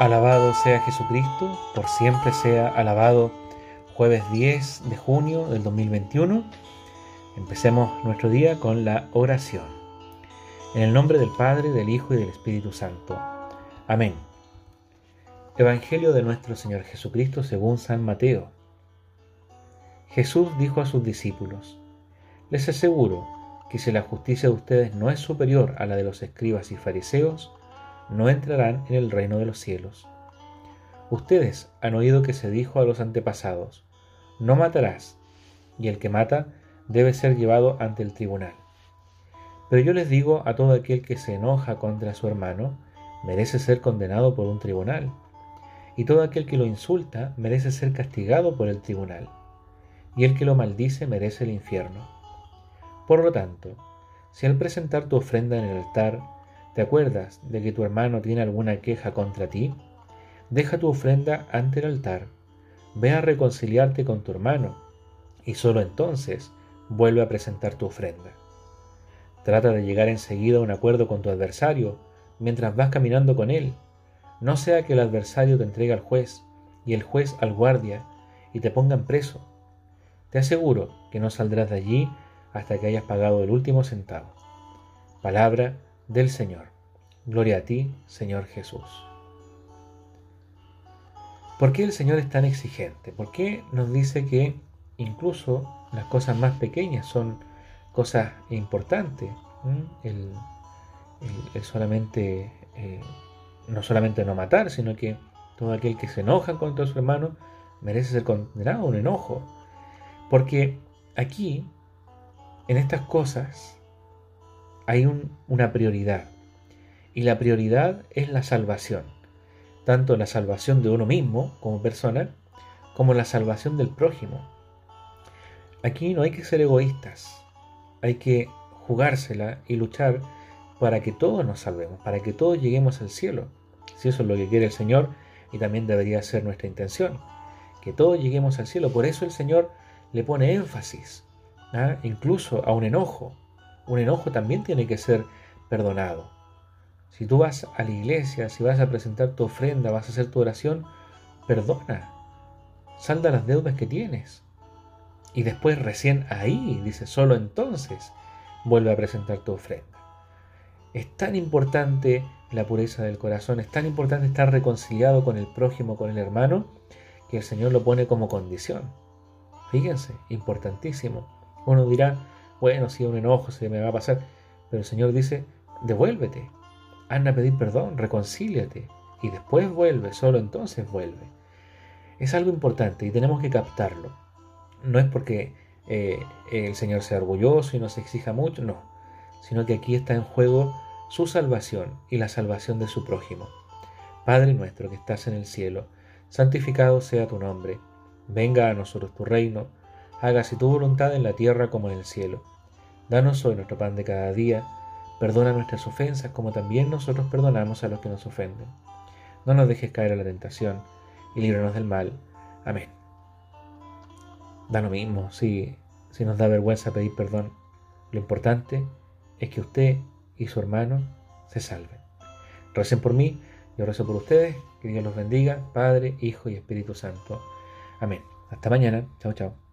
Alabado sea Jesucristo, por siempre sea alabado. Jueves 10 de junio del 2021. Empecemos nuestro día con la oración. En el nombre del Padre, del Hijo y del Espíritu Santo. Amén. Evangelio de nuestro Señor Jesucristo según San Mateo. Jesús dijo a sus discípulos, Les aseguro que si la justicia de ustedes no es superior a la de los escribas y fariseos, no entrarán en el reino de los cielos. Ustedes han oído que se dijo a los antepasados, no matarás, y el que mata debe ser llevado ante el tribunal. Pero yo les digo a todo aquel que se enoja contra su hermano, merece ser condenado por un tribunal, y todo aquel que lo insulta merece ser castigado por el tribunal, y el que lo maldice merece el infierno. Por lo tanto, si al presentar tu ofrenda en el altar ¿Te acuerdas de que tu hermano tiene alguna queja contra ti? Deja tu ofrenda ante el altar. Ve a reconciliarte con tu hermano y solo entonces vuelve a presentar tu ofrenda. Trata de llegar enseguida a un acuerdo con tu adversario mientras vas caminando con él. No sea que el adversario te entregue al juez y el juez al guardia y te pongan preso. Te aseguro que no saldrás de allí hasta que hayas pagado el último centavo. Palabra del Señor. Gloria a ti, Señor Jesús. ¿Por qué el Señor es tan exigente? ¿Por qué nos dice que incluso las cosas más pequeñas son cosas importantes? El, solamente, eh, no solamente no matar, sino que todo aquel que se enoja contra su hermano merece ser condenado a un enojo. Porque aquí, en estas cosas, hay una prioridad. Y la prioridad es la salvación. Tanto la salvación de uno mismo como persona, como la salvación del prójimo. Aquí no hay que ser egoístas. Hay que jugársela y luchar para que todos nos salvemos, para que todos lleguemos al cielo. Si eso es lo que quiere el Señor y también debería ser nuestra intención. Que todos lleguemos al cielo. Por eso el Señor le pone énfasis, ¿ah? incluso a un enojo, un enojo también tiene que ser perdonado. Si tú vas a la iglesia, si vas a presentar tu ofrenda, vas a hacer tu oración, perdona. Salda las deudas que tienes. Y después recién ahí, dice, solo entonces vuelve a presentar tu ofrenda. Es tan importante la pureza del corazón, es tan importante estar reconciliado con el prójimo, con el hermano, que el Señor lo pone como condición. Fíjense, importantísimo. Uno dirá, bueno, si un enojo se me va a pasar, pero el Señor dice, devuélvete, anda a pedir perdón, reconcíliate, y después vuelve, solo entonces vuelve. Es algo importante y tenemos que captarlo. No es porque eh, el Señor sea orgulloso y nos exija mucho, no, sino que aquí está en juego su salvación y la salvación de su prójimo. Padre nuestro que estás en el cielo, santificado sea tu nombre, venga a nosotros tu reino, hágase tu voluntad en la tierra como en el cielo. Danos hoy nuestro pan de cada día, perdona nuestras ofensas como también nosotros perdonamos a los que nos ofenden. No nos dejes caer a la tentación y líbranos del mal. Amén. Da lo mismo si, si nos da vergüenza pedir perdón. Lo importante es que usted y su hermano se salven. Recen por mí, yo rezo por ustedes. Que Dios los bendiga, Padre, Hijo y Espíritu Santo. Amén. Hasta mañana. Chao, chao.